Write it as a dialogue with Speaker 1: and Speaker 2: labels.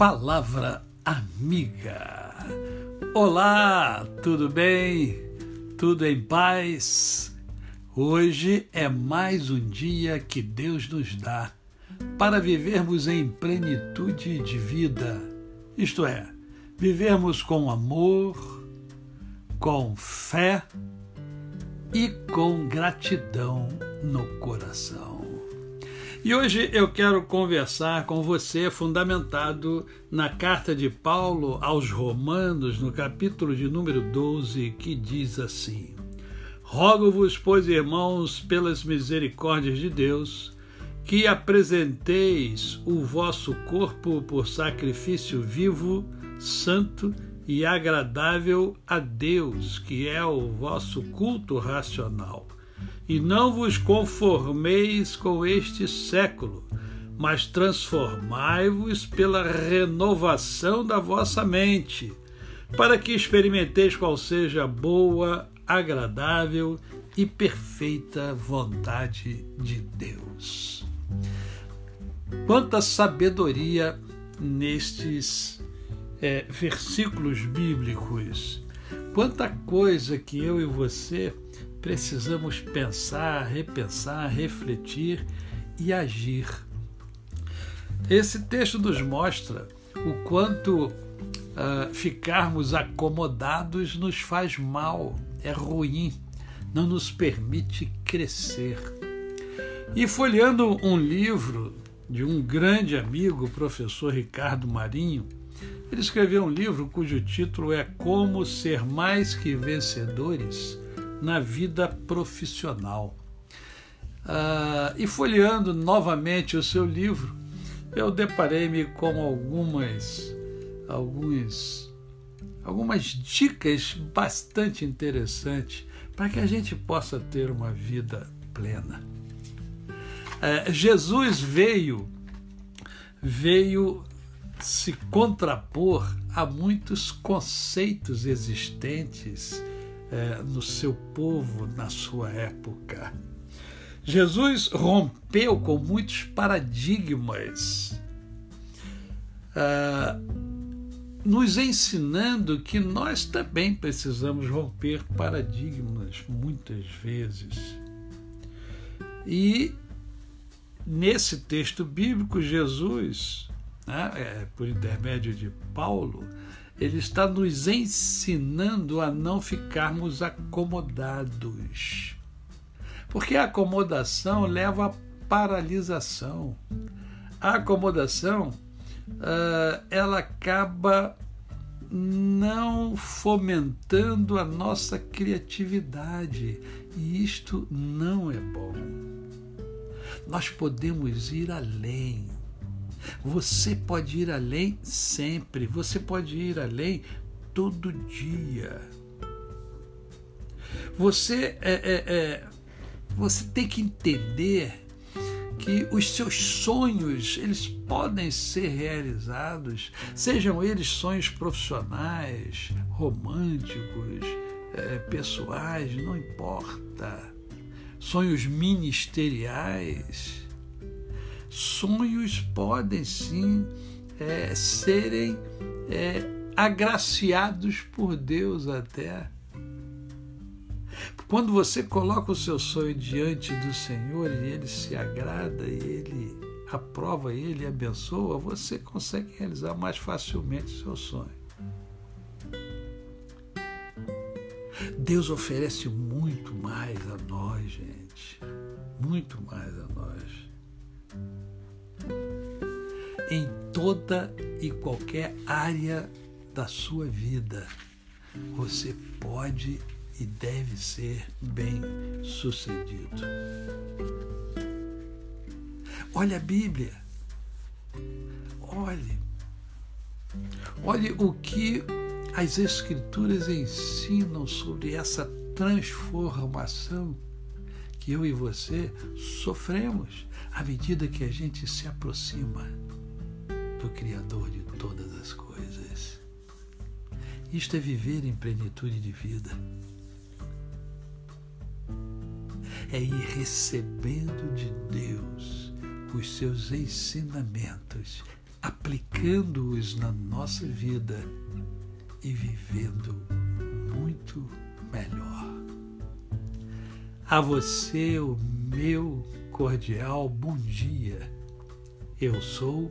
Speaker 1: Palavra Amiga. Olá, tudo bem? Tudo em paz? Hoje é mais um dia que Deus nos dá para vivermos em plenitude de vida, isto é, vivermos com amor, com fé e com gratidão no coração. E hoje eu quero conversar com você fundamentado na carta de Paulo aos Romanos, no capítulo de número 12, que diz assim: Rogo-vos, pois, irmãos, pelas misericórdias de Deus, que apresenteis o vosso corpo por sacrifício vivo, santo e agradável a Deus, que é o vosso culto racional e não vos conformeis com este século, mas transformai-vos pela renovação da vossa mente, para que experimenteis qual seja a boa, agradável e perfeita vontade de Deus. Quanta sabedoria nestes é, versículos bíblicos, quanta coisa que eu e você precisamos pensar, repensar, refletir e agir. Esse texto nos mostra o quanto uh, ficarmos acomodados nos faz mal, é ruim, não nos permite crescer. E folheando um livro de um grande amigo, o professor Ricardo Marinho, ele escreveu um livro cujo título é Como Ser Mais Que Vencedores na vida profissional. Ah, e folheando novamente o seu livro, eu deparei-me com algumas, alguns, algumas dicas bastante interessantes para que a gente possa ter uma vida plena. É, Jesus veio, veio se contrapor a muitos conceitos existentes é, no seu povo na sua época. Jesus rompeu com muitos paradigmas, uh, nos ensinando que nós também precisamos romper paradigmas muitas vezes. E nesse texto bíblico, Jesus, né, é, por intermédio de Paulo, ele está nos ensinando a não ficarmos acomodados. Porque a acomodação leva à paralisação. A acomodação, uh, ela acaba não fomentando a nossa criatividade. E isto não é bom. Nós podemos ir além você pode ir além sempre, você pode ir além todo dia. Você, é, é, é, você tem que entender que os seus sonhos eles podem ser realizados, sejam eles sonhos profissionais, românticos, é, pessoais, não importa, sonhos ministeriais sonhos podem sim é, serem é, agraciados por Deus até. Quando você coloca o seu sonho diante do Senhor e ele se agrada e ele aprova ele abençoa, você consegue realizar mais facilmente o seu sonho. Deus oferece muito mais a nós, gente. Muito mais a nós em toda e qualquer área da sua vida. Você pode e deve ser bem sucedido. Olha a Bíblia. Olhe. Olhe o que as Escrituras ensinam sobre essa transformação que eu e você sofremos à medida que a gente se aproxima do Criador de todas as coisas. Isto é viver em plenitude de vida. É ir recebendo de Deus os seus ensinamentos aplicando-os na nossa vida e vivendo muito melhor. A você, o meu cordial bom dia. Eu sou